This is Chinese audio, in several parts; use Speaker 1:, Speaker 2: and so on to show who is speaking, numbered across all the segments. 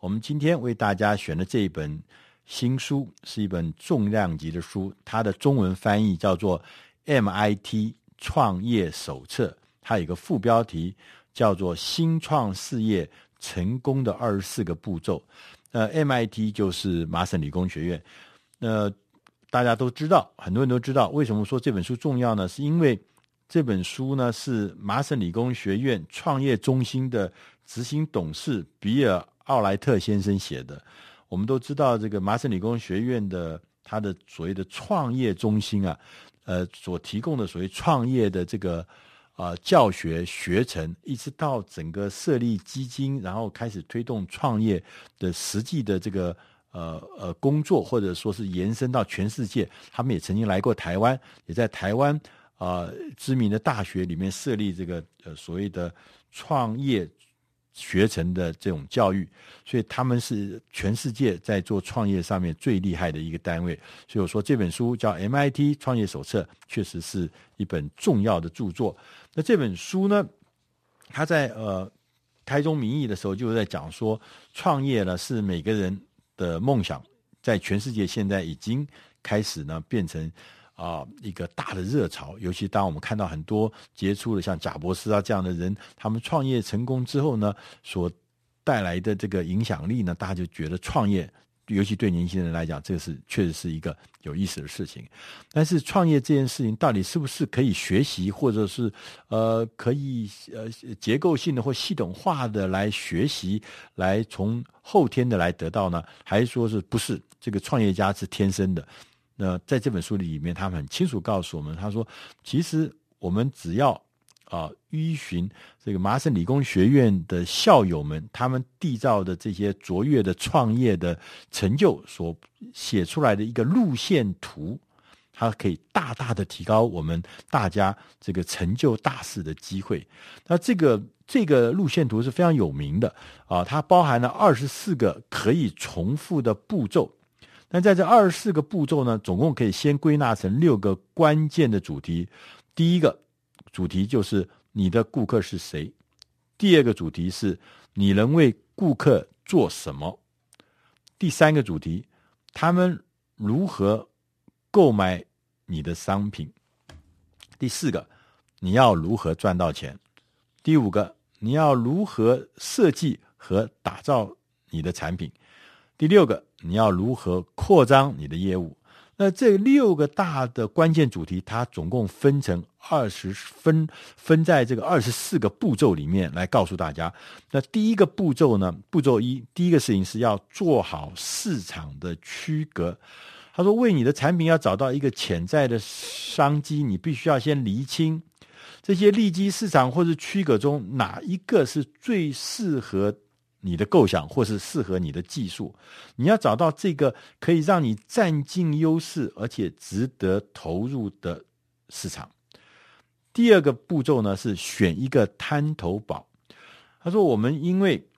Speaker 1: 我们今天为大家选的这一本新书是一本重量级的书，它的中文翻译叫做《MIT 创业手册》，它有一个副标题叫做《新创事业成功的二十四个步骤》。呃，MIT 就是麻省理工学院。呃，大家都知道，很多人都知道，为什么说这本书重要呢？是因为这本书呢是麻省理工学院创业中心的执行董事比尔奥莱特先生写的。我们都知道，这个麻省理工学院的它的所谓的创业中心啊，呃，所提供的所谓创业的这个啊、呃、教学学程，一直到整个设立基金，然后开始推动创业的实际的这个。呃呃，工作或者说是延伸到全世界，他们也曾经来过台湾，也在台湾啊、呃、知名的大学里面设立这个呃所谓的创业学成的这种教育，所以他们是全世界在做创业上面最厉害的一个单位。所以我说这本书叫《MIT 创业手册》，确实是一本重要的著作。那这本书呢，他在呃开宗明义的时候就是在讲说，创业呢是每个人。的梦想在全世界现在已经开始呢，变成啊、一个大的热潮。尤其当我们看到很多杰出的像贾博士啊这样的人，他们创业成功之后呢，所带来的这个影响力呢，大家就觉得创业。尤其对年轻人来讲，这是确实是一个有意思的事情。但是创业这件事情到底是不是可以学习，或者是呃可以呃结构性的或系统化的来学习，来从后天的来得到呢？还是说是不是这个创业家是天生的？那在这本书里面，他们很清楚告诉我们，他说，其实我们只要。啊，依循这个麻省理工学院的校友们，他们缔造的这些卓越的创业的成就所写出来的一个路线图，它可以大大的提高我们大家这个成就大事的机会。那这个这个路线图是非常有名的啊，它包含了二十四个可以重复的步骤。那在这二十四个步骤呢，总共可以先归纳成六个关键的主题。第一个。主题就是你的顾客是谁，第二个主题是你能为顾客做什么，第三个主题他们如何购买你的商品，第四个你要如何赚到钱，第五个你要如何设计和打造你的产品，第六个你要如何扩张你的业务。那这六个大的关键主题，它总共分成二十分，分在这个二十四个步骤里面来告诉大家。那第一个步骤呢，步骤一，第一个事情是要做好市场的区隔。他说，为你的产品要找到一个潜在的商机，你必须要先厘清这些利基市场或是区隔中哪一个是最适合。你的构想，或是适合你的技术，你要找到这个可以让你占尽优势，而且值得投入的市场。第二个步骤呢，是选一个滩头堡。他说：“我们因为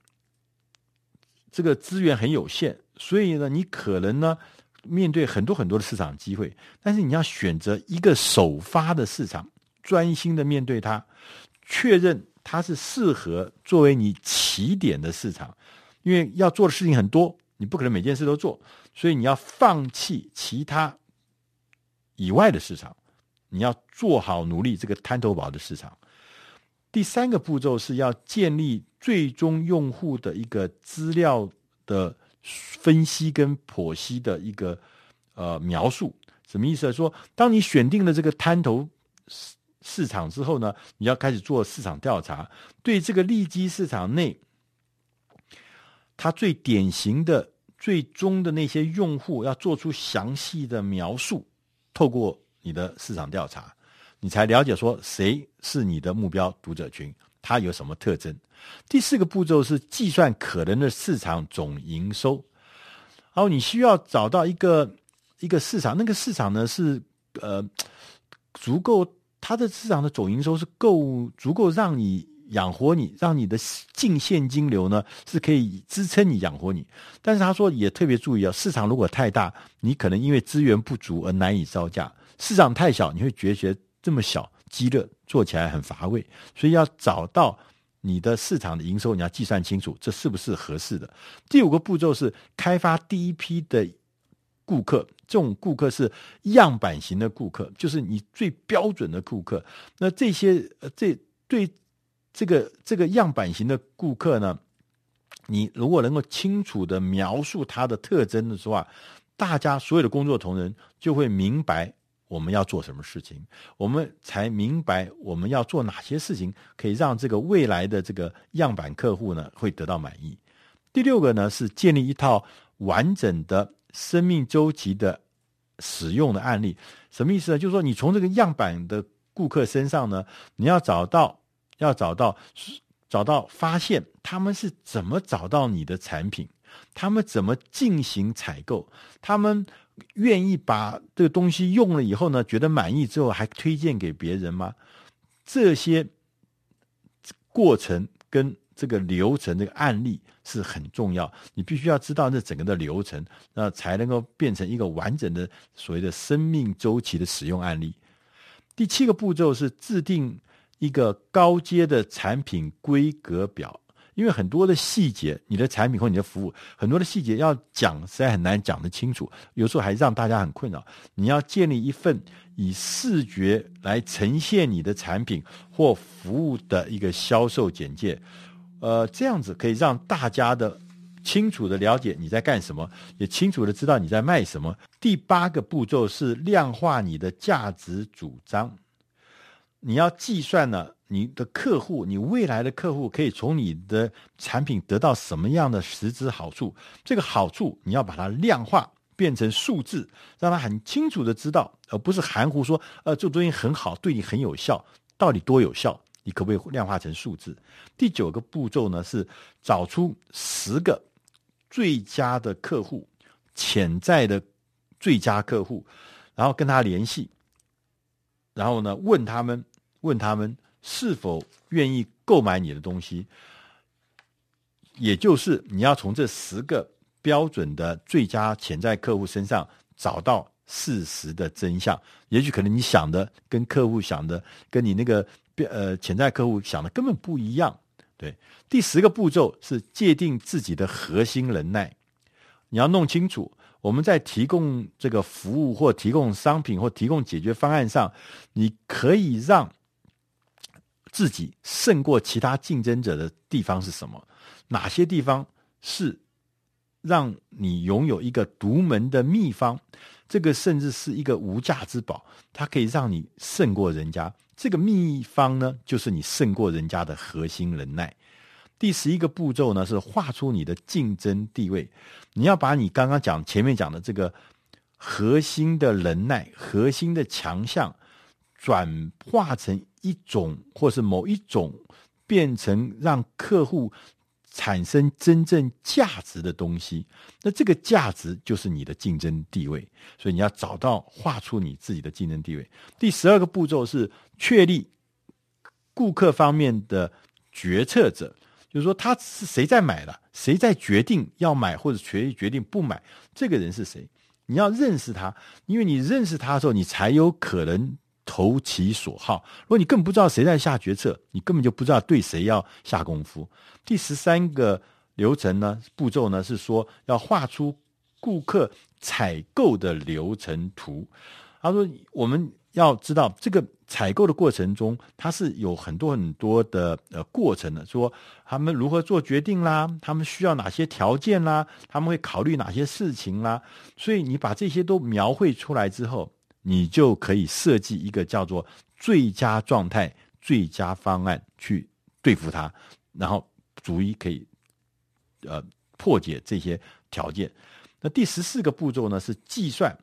Speaker 1: 这个资源很有限，所以呢，你可能呢面对很多很多的市场机会，但是你要选择一个首发的市场，专心的面对它，确认。”它是适合作为你起点的市场，因为要做的事情很多，你不可能每件事都做，所以你要放弃其他以外的市场，你要做好努力这个滩头堡的市场。第三个步骤是要建立最终用户的一个资料的分析跟剖析的一个呃描述，什么意思？说当你选定了这个滩头。市场之后呢，你要开始做市场调查，对这个利基市场内，它最典型的、最终的那些用户，要做出详细的描述。透过你的市场调查，你才了解说谁是你的目标读者群，他有什么特征。第四个步骤是计算可能的市场总营收，然后你需要找到一个一个市场，那个市场呢是呃足够。它的市场的总营收是够足够让你养活你，让你的净现金流呢是可以支撑你养活你。但是他说也特别注意啊，市场如果太大，你可能因为资源不足而难以招架；市场太小，你会觉得这么小鸡肋，做起来很乏味。所以要找到你的市场的营收你要计算清楚，这是不是合适的？第五个步骤是开发第一批的顾客，这种顾客是样板型的顾客，就是你最标准的顾客。那这些呃这对这个这个样板型的顾客呢，你如果能够清楚地描述他的特征的话，大家所有的工作同仁就会明白。我们要做什么事情，我们才明白我们要做哪些事情，可以让这个未来的这个样板客户呢会得到满意。第六个呢是建立一套完整的生命周期的使用的案例，什么意思呢？就是说你从这个样板的顾客身上呢，你要找到，要找到，找到发现他们是怎么找到你的产品，他们怎么进行采购，他们。愿意把这个东西用了以后呢，觉得满意之后还推荐给别人吗？这些过程跟这个流程、这个案例是很重要。你必须要知道这整个的流程，那才能够变成一个完整的所谓的生命周期的使用案例。第七个步骤是制定一个高阶的产品规格表。因为很多的细节，你的产品或你的服务，很多的细节要讲，实在很难讲得清楚，有时候还让大家很困扰。你要建立一份以视觉来呈现你的产品或服务的一个销售简介，呃，这样子可以让大家的清楚的了解你在干什么，也清楚的知道你在卖什么。第八个步骤是量化你的价值主张，你要计算呢。你的客户，你未来的客户可以从你的产品得到什么样的实质好处？这个好处你要把它量化，变成数字，让他很清楚的知道，而不是含糊说，呃，这东西很好，对你很有效，到底多有效？可不可以量化成数字？第九个步骤呢，是找出十个最佳的客户，潜在的最佳客户，然后跟他联系，然后呢，问他们，问他们。是否愿意购买你的东西？也就是你要从这十个标准的最佳潜在客户身上找到事实的真相。也许可能你想的跟客户想的，跟你那个呃潜在客户想的根本不一样。对，第十个步骤是界定自己的核心能耐。你要弄清楚，我们在提供这个服务或提供商品或提供解决方案上，你可以让。自己胜过其他竞争者的地方是什么？哪些地方是让你拥有一个独门的秘方？这个甚至是一个无价之宝，它可以让你胜过人家。这个秘方呢，就是你胜过人家的核心能耐。第十一个步骤呢，是画出你的竞争地位。你要把你刚刚讲前面讲的这个核心的能耐、核心的强项。转化成一种，或是某一种，变成让客户产生真正价值的东西。那这个价值就是你的竞争地位。所以你要找到画出你自己的竞争地位。第十二个步骤是确立顾客方面的决策者，就是说他是谁在买了，谁在决定要买或者决决定不买，这个人是谁？你要认识他，因为你认识他的时候，你才有可能。投其所好。如果你根本不知道谁在下决策，你根本就不知道对谁要下功夫。第十三个流程呢，步骤呢是说要画出顾客采购的流程图。他说我们要知道这个采购的过程中，它是有很多很多的呃过程的。说他们如何做决定啦，他们需要哪些条件啦，他们会考虑哪些事情啦。所以你把这些都描绘出来之后。你就可以设计一个叫做最佳状态、最佳方案去对付它，然后逐一可以呃破解这些条件。那第十四个步骤呢，是计算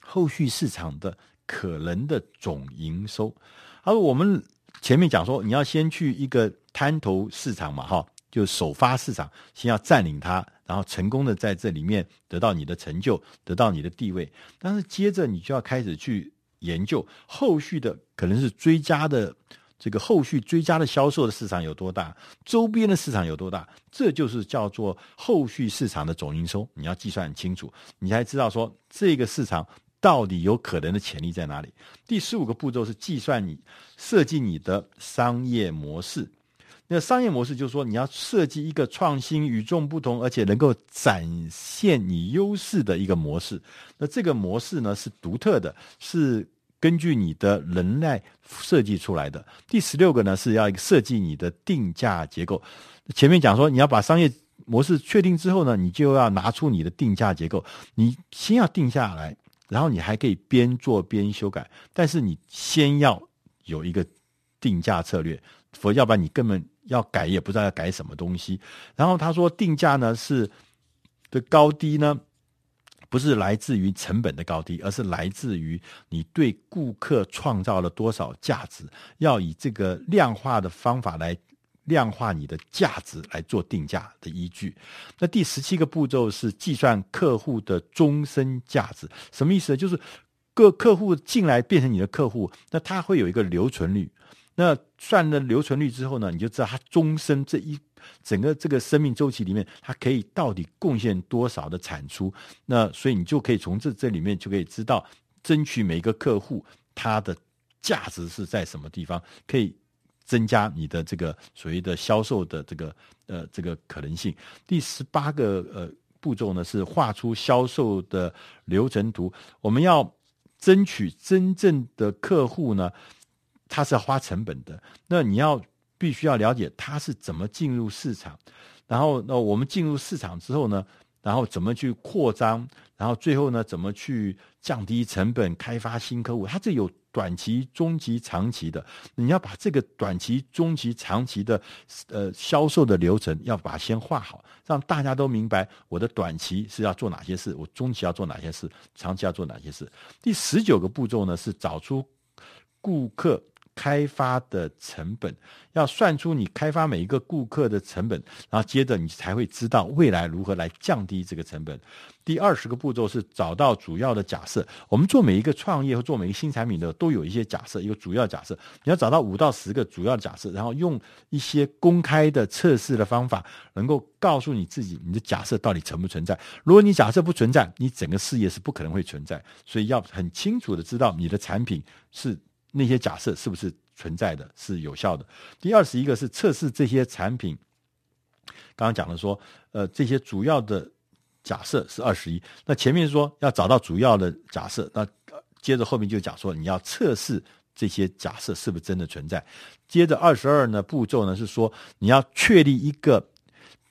Speaker 1: 后续市场的可能的总营收。而我们前面讲说，你要先去一个滩头市场嘛，哈。就首发市场，先要占领它，然后成功的在这里面得到你的成就，得到你的地位。但是接着你就要开始去研究后续的可能是追加的这个后续追加的销售的市场有多大，周边的市场有多大，这就是叫做后续市场的总营收。你要计算清楚，你才知道说这个市场到底有可能的潜力在哪里。第十五个步骤是计算你设计你的商业模式。那商业模式就是说，你要设计一个创新、与众不同，而且能够展现你优势的一个模式。那这个模式呢，是独特的，是根据你的能耐设计出来的。第十六个呢，是要设计你的定价结构。前面讲说，你要把商业模式确定之后呢，你就要拿出你的定价结构。你先要定下来，然后你还可以边做边修改。但是你先要有一个定价策略，否则要不然你根本。要改也不知道要改什么东西，然后他说定价呢是的高低呢，不是来自于成本的高低，而是来自于你对顾客创造了多少价值，要以这个量化的方法来量化你的价值来做定价的依据。那第十七个步骤是计算客户的终身价值，什么意思呢？就是各客户进来变成你的客户，那他会有一个留存率。那算了留存率之后呢，你就知道他终身这一整个这个生命周期里面，它可以到底贡献多少的产出。那所以你就可以从这这里面就可以知道，争取每一个客户他的价值是在什么地方，可以增加你的这个所谓的销售的这个呃这个可能性。第十八个呃步骤呢是画出销售的流程图，我们要争取真正的客户呢。它是要花成本的，那你要必须要了解它是怎么进入市场，然后那我们进入市场之后呢，然后怎么去扩张，然后最后呢怎么去降低成本，开发新客户，它这有短期、中期、长期的，你要把这个短期、中期、长期的呃销售的流程要把它先画好，让大家都明白我的短期是要做哪些事，我中期要做哪些事，长期要做哪些事。第十九个步骤呢是找出顾客。开发的成本要算出你开发每一个顾客的成本，然后接着你才会知道未来如何来降低这个成本。第二十个步骤是找到主要的假设。我们做每一个创业或做每一个新产品的都有一些假设，一个主要假设。你要找到五到十个主要假设，然后用一些公开的测试的方法，能够告诉你自己你的假设到底存不存在。如果你假设不存在，你整个事业是不可能会存在。所以要很清楚的知道你的产品是。那些假设是不是存在的，是有效的？第二十一个是测试这些产品。刚刚讲的说，呃，这些主要的假设是二十一。那前面说要找到主要的假设，那接着后面就讲说你要测试这些假设是不是真的存在。接着二十二呢步骤呢是说你要确立一个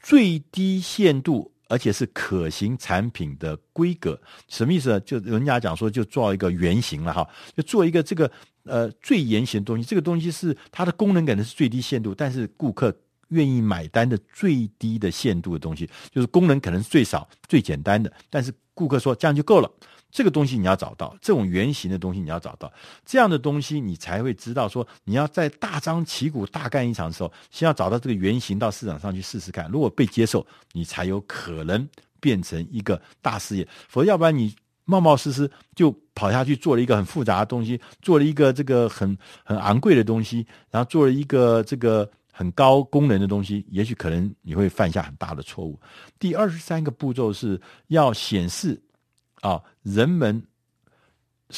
Speaker 1: 最低限度。而且是可行产品的规格，什么意思呢？就人家讲说，就做一个原型了哈，就做一个这个呃最原型的东西。这个东西是它的功能可能是最低限度，但是顾客愿意买单的最低的限度的东西，就是功能可能是最少、最简单的，但是顾客说这样就够了。这个东西你要找到，这种原型的东西你要找到，这样的东西你才会知道说，你要在大张旗鼓大干一场的时候，先要找到这个原型到市场上去试试看，如果被接受，你才有可能变成一个大事业。否则，要不然你冒冒失失就跑下去做了一个很复杂的东西，做了一个这个很很昂贵的东西，然后做了一个这个很高功能的东西，也许可能你会犯下很大的错误。第二十三个步骤是要显示。啊、人们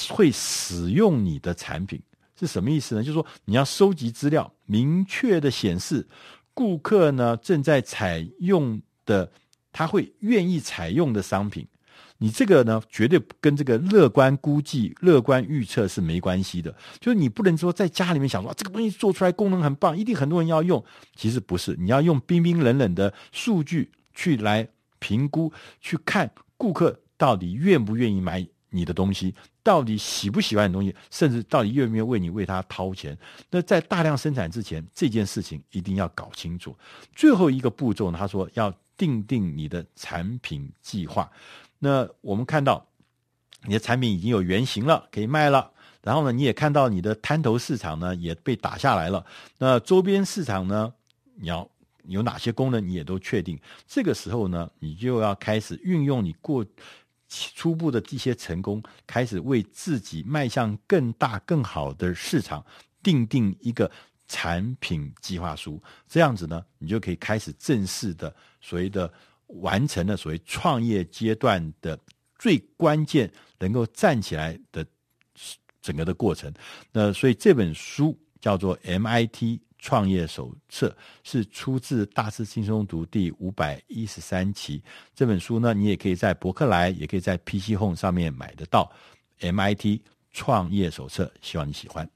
Speaker 1: 会使用你的产品是什么意思呢？就是说你要收集资料，明确的显示顾客呢正在采用的，他会愿意采用的商品。你这个呢，绝对跟这个乐观估计、乐观预测是没关系的。就是你不能说在家里面想说这个东西做出来功能很棒，一定很多人要用。其实不是，你要用冰冰冷冷的数据去来评估，去看顾客。到底愿不愿意买你的东西？到底喜不喜欢你的东西？甚至到底愿不愿意为你为他掏钱？那在大量生产之前，这件事情一定要搞清楚。最后一个步骤，他说要定定你的产品计划。那我们看到你的产品已经有原型了，可以卖了。然后呢，你也看到你的滩头市场呢也被打下来了。那周边市场呢，你要有哪些功能，你也都确定。这个时候呢，你就要开始运用你过。初步的一些成功，开始为自己迈向更大、更好的市场，定定一个产品计划书。这样子呢，你就可以开始正式的所谓的完成了所谓创业阶段的最关键，能够站起来的整个的过程。那所以这本书叫做 MIT。创业手册》，是出自《大师轻松读》第五百一十三期。这本书呢，你也可以在博客来，也可以在 PC Home 上面买得到。MIT 创业手册，希望你喜欢。